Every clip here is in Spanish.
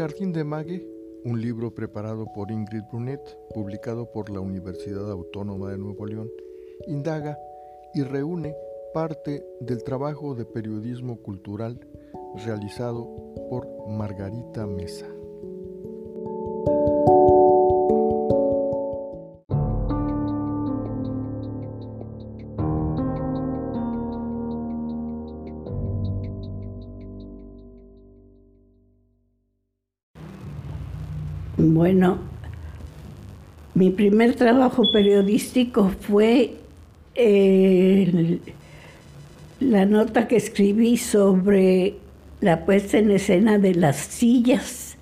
Jardín de Mague, un libro preparado por Ingrid Brunet, publicado por la Universidad Autónoma de Nuevo León, indaga y reúne parte del trabajo de periodismo cultural realizado por Margarita Mesa. Bueno, mi primer trabajo periodístico fue eh, la nota que escribí sobre la puesta en escena de las sillas,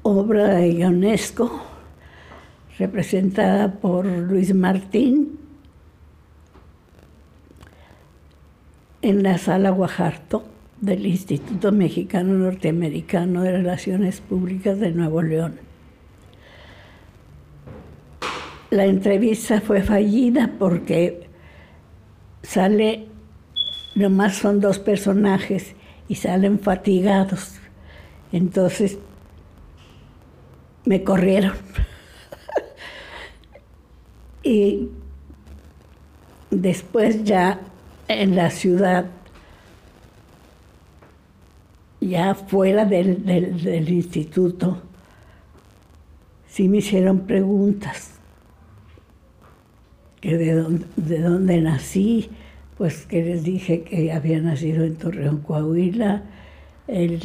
obra de Ionesco, representada por Luis Martín en la sala Guajarto del Instituto Mexicano Norteamericano de Relaciones Públicas de Nuevo León. La entrevista fue fallida porque sale, nomás son dos personajes y salen fatigados. Entonces me corrieron. y después ya en la ciudad ya fuera del, instituto, sí me hicieron preguntas. Que de, dónde, de dónde nací, pues que les dije que había nacido en Torreón, Coahuila, el,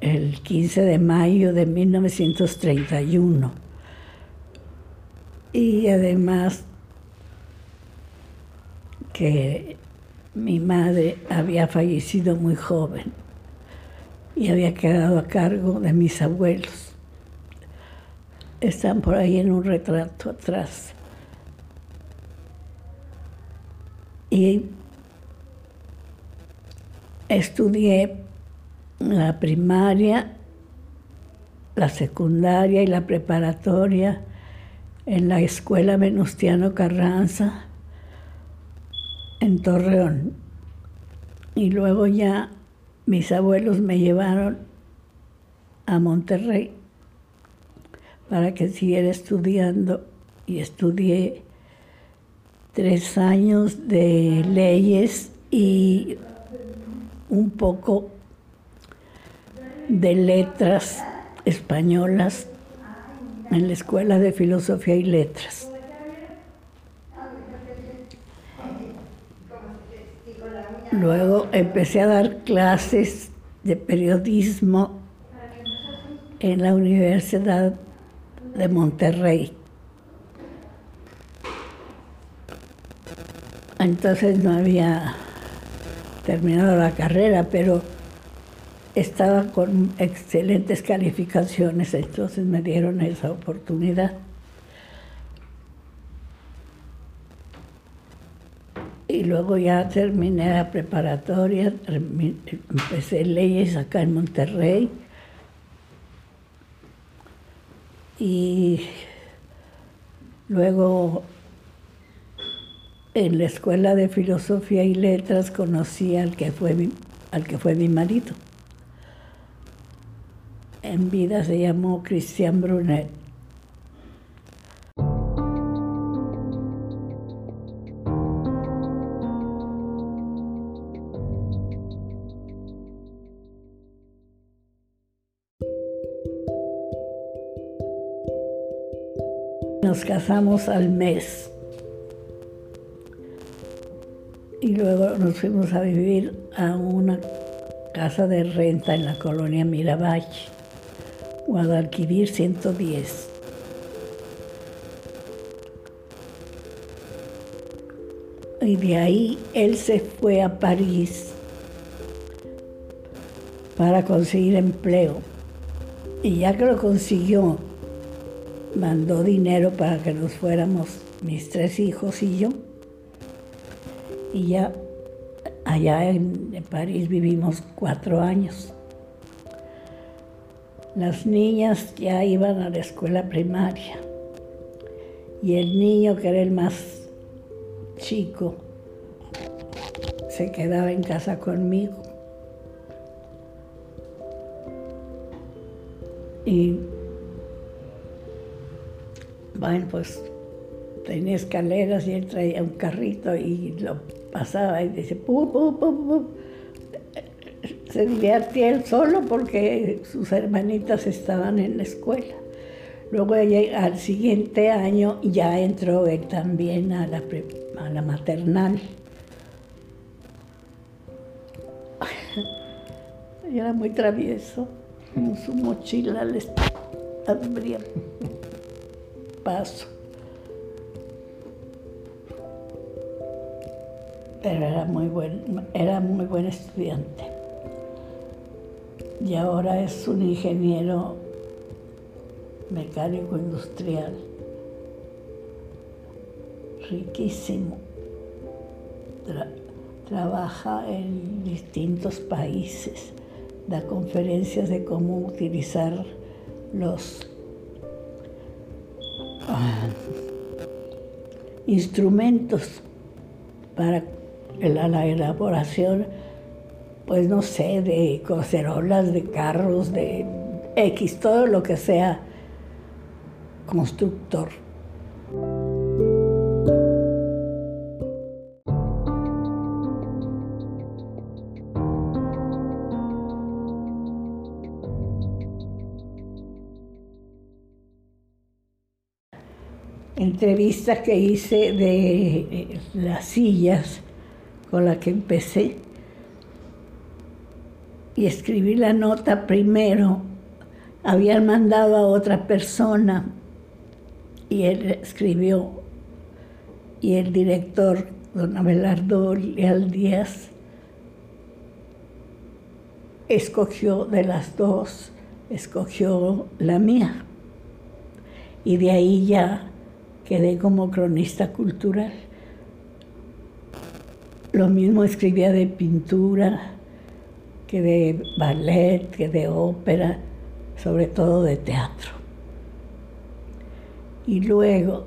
el 15 de mayo de 1931. Y además que mi madre había fallecido muy joven y había quedado a cargo de mis abuelos. Están por ahí en un retrato atrás. Y estudié la primaria, la secundaria y la preparatoria en la escuela Venustiano Carranza en Torreón. Y luego ya mis abuelos me llevaron a Monterrey para que siguiera estudiando y estudié tres años de leyes y un poco de letras españolas en la Escuela de Filosofía y Letras. Luego empecé a dar clases de periodismo en la Universidad de Monterrey. Entonces no había terminado la carrera, pero estaba con excelentes calificaciones, entonces me dieron esa oportunidad. Luego ya terminé la preparatoria, empecé leyes acá en Monterrey y luego en la escuela de filosofía y letras conocí al que fue mi, al que fue mi marido. En vida se llamó Cristian Brunet. Nos casamos al mes y luego nos fuimos a vivir a una casa de renta en la colonia Miravalle, Guadalquivir 110. Y de ahí él se fue a París para conseguir empleo. Y ya que lo consiguió, mandó dinero para que nos fuéramos mis tres hijos y yo. Y ya allá en, París vivimos cuatro años. Las niñas ya iban a la escuela primaria y el niño, que era el más chico, se quedaba en casa conmigo. Y bueno, pues tenía escaleras y él traía un carrito y lo pasaba y dice, ¡pum, pum, pum, pum! Se divertía él solo porque sus hermanitas estaban en la escuela. Luego al siguiente año ya entró él también a la, a la maternal. Era muy travieso. En su mochila les abría paso. Pero era muy buen, era muy buen estudiante. Y ahora es un ingeniero mecánico industrial. Riquísimo. trabaja en distintos países, da conferencias de cómo utilizar los instrumentos para la, elaboración, pues no sé, de cacerolas, de carros, de X, todo lo que sea constructor. Entrevistas que hice de eh, las sillas con las que empecé y escribí la nota primero. Habían mandado a otra persona y él escribió y el director, don Abelardo Leal Díaz, escogió de las dos, escogió la mía. Y de ahí ya quedé como cronista cultural. Lo mismo escribía de pintura, que de ballet, que de ópera, sobre todo de teatro. Y luego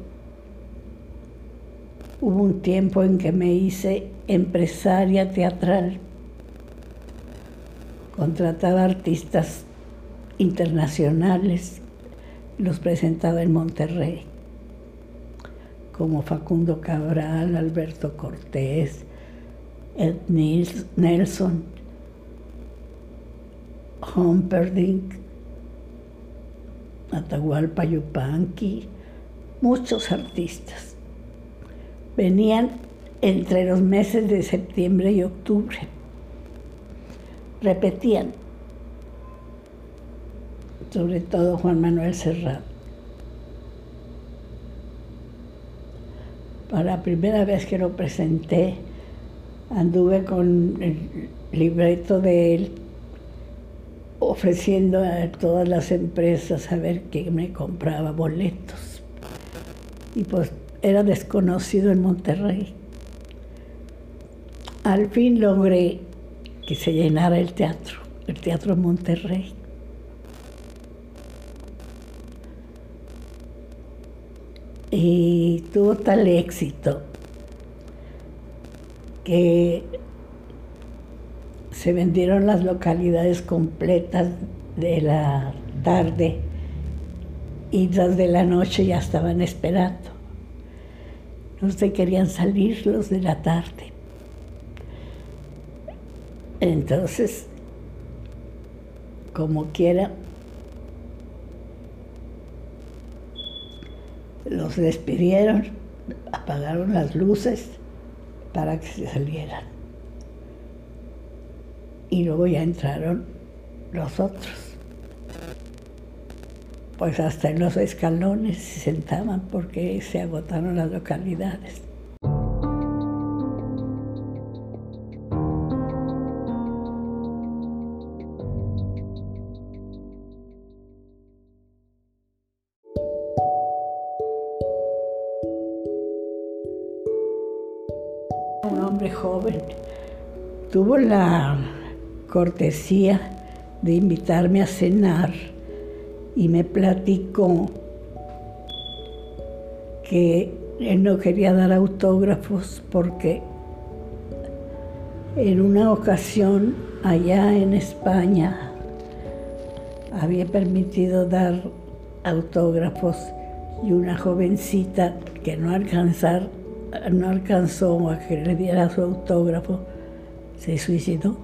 hubo un tiempo en que me hice empresaria teatral. Contrataba artistas internacionales, los presentaba en Monterrey, como Facundo Cabral, Alberto Cortés, Ed Nelson, Humperdinck, Atahualpa Yupanqui, muchos artistas. Venían entre los meses de septiembre y octubre. Repetían, sobre todo Juan Manuel Serrat. Para la primera vez que lo presenté, anduve con el libreto de él ofreciendo a todas las empresas a ver quién me compraba boletos y pues era desconocido en Monterrey. Al fin logré que se llenara el teatro, el Teatro Monterrey. Y tuvo tal éxito que se vendieron las localidades completas de la tarde y las de la noche ya estaban esperando. No se querían salir los de la tarde. Entonces, como quiera, los despidieron, apagaron las luces para que se salieran. Y luego ya entraron los otros pues hasta en los escalones se sentaban porque se agotaron las localidades. Tuvo la cortesía de invitarme a cenar y me platicó que él no quería dar autógrafos porque en una ocasión allá en España había permitido dar autógrafos y una jovencita que no, alcanzó a que le diera su autógrafo se suicidó.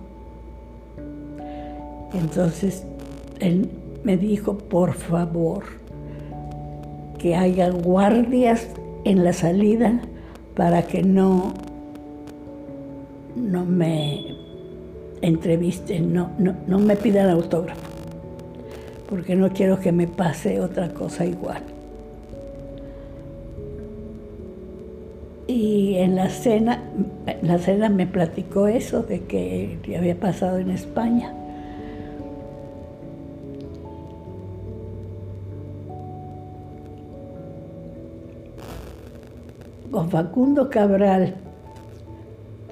Entonces él me dijo, por favor, que haya guardias en la salida para que no, no me entrevisten, no, no, no me pidan autógrafo, porque no quiero que me pase otra cosa igual. Y en la cena, en la cena me platicó eso de que había pasado en España. Con Facundo Cabral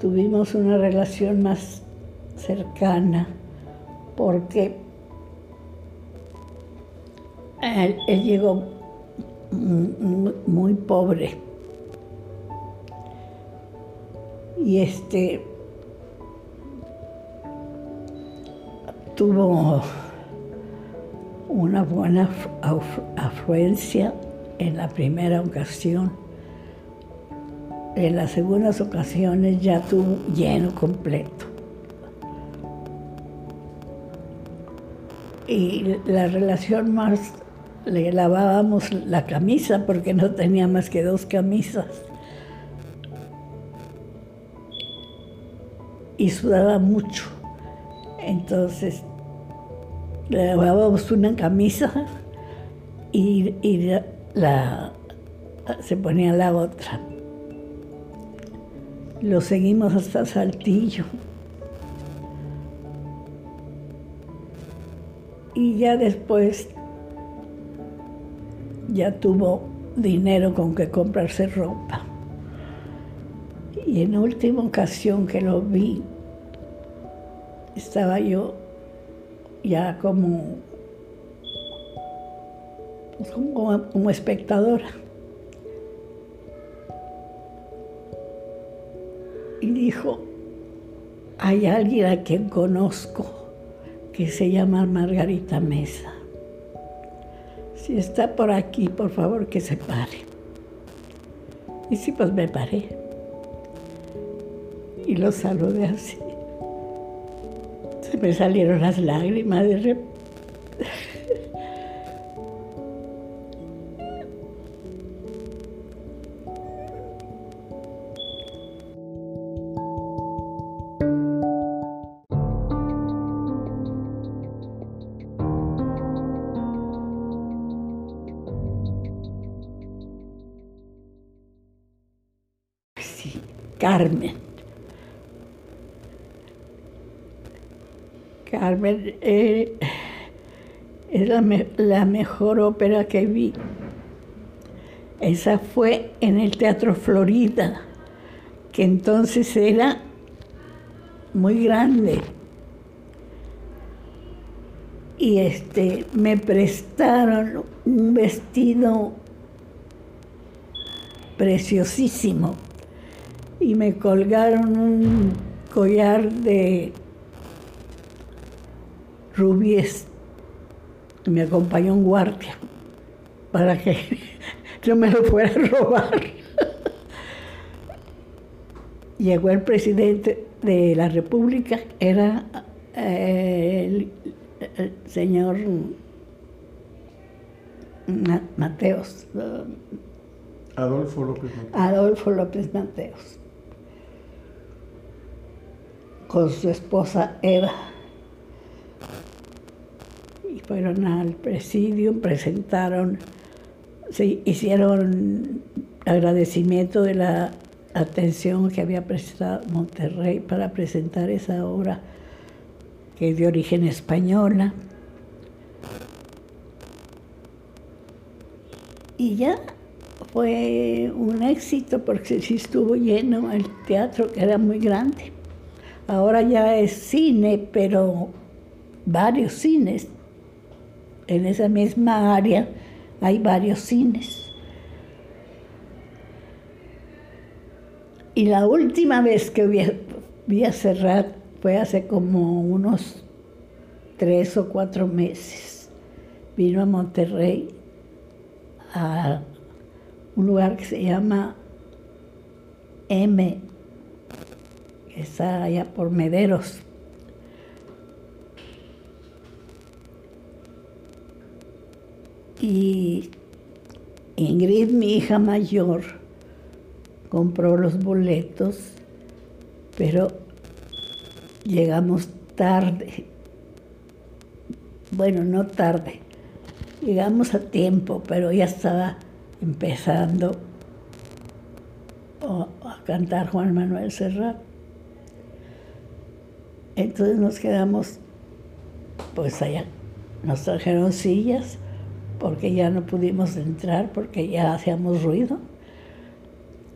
tuvimos una relación más cercana porque él, llegó muy, pobre y este tuvo una buena afluencia en la primera ocasión en las segundas ocasiones ya tuvo lleno completo. Y la relación más, le lavábamos la camisa porque no tenía más que dos camisas. Y sudaba mucho. Entonces, le lavábamos una camisa y, la, se ponía la otra. Lo seguimos hasta Saltillo. Y ya después ya tuvo dinero con que comprarse ropa. Y en última ocasión que lo vi, estaba yo ya como, como, como espectadora. y dijo, hay alguien a quien conozco que se llama Margarita Mesa. Si está por aquí, por favor que se pare. Y sí, pues me paré. Y lo saludé así. Me salieron las lágrimas de repente. Carmen. Eh, es la, mejor ópera que vi. Esa fue en el Teatro Florida, que entonces era muy grande. Y este, me prestaron un vestido preciosísimo y me colgaron un collar de rubíes. Me acompañó un guardia para que no me lo fuera a robar. Llegó el presidente de la República, era eh, el, señor Mateos. Adolfo López Mateos. Adolfo López Mateos con su esposa Eva. Fueron al presidio, presentaron, se hicieron agradecimiento de la atención que había prestado Monterrey para presentar esa obra que es de origen española. Y ya fue un éxito porque sí estuvo lleno el teatro, que era muy grande. Ahora ya es cine, pero varios cines. En esa misma área hay varios cines. Y la última vez que vi, a cerrar fue hace como unos tres o cuatro meses. vino a Monterrey a un lugar que se llama M, que está allá por Mederos. Y Ingrid, mi hija mayor, compró los boletos, pero llegamos tarde. Bueno, no tarde. Llegamos a tiempo, pero ya estaba empezando a cantar Juan Manuel Serrat. Entonces nos quedamos, pues allá, nos trajeron sillas porque ya no pudimos entrar porque ya hacíamos ruido.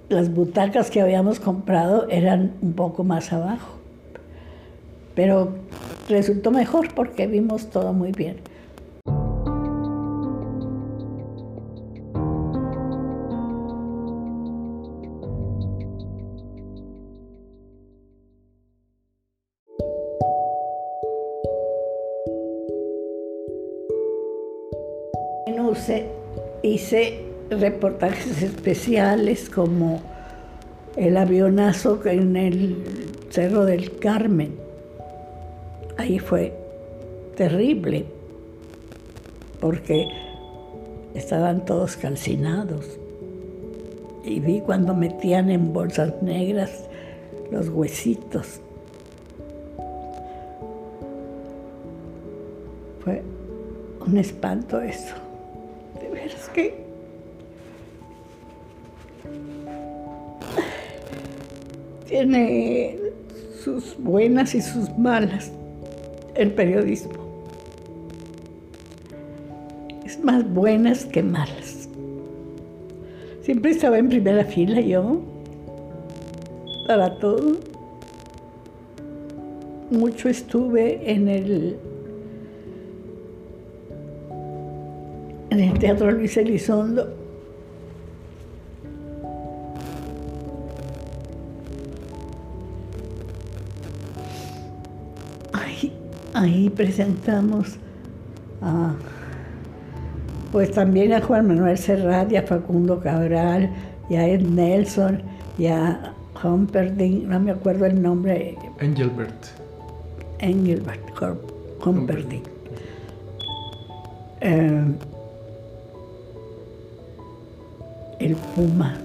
Las butacas que habíamos comprado eran un poco más abajo, pero resultó mejor porque vimos todo muy bien. Hice reportajes especiales como el avionazo en el Cerro del Carmen. Ahí fue terrible, porque estaban todos calcinados. Y vi cuando metían en bolsas negras los huesitos. Fue un espanto eso tiene sus buenas y sus malas el periodismo. Es más buenas que malas. Siempre estaba en primera fila yo, para todo. Mucho estuve en el en el Teatro Luis Elizondo. Ahí, presentamos a, pues también a Juan Manuel Serrat y a Facundo Cabral y a Ed Nelson y a Humperdinck, no me acuerdo el nombre. Engelbert. Engelbert Humperdinck. Eh, el puma.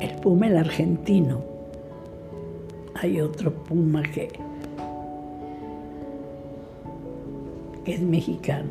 El puma el argentino. Hay otro puma que, que es mexicano.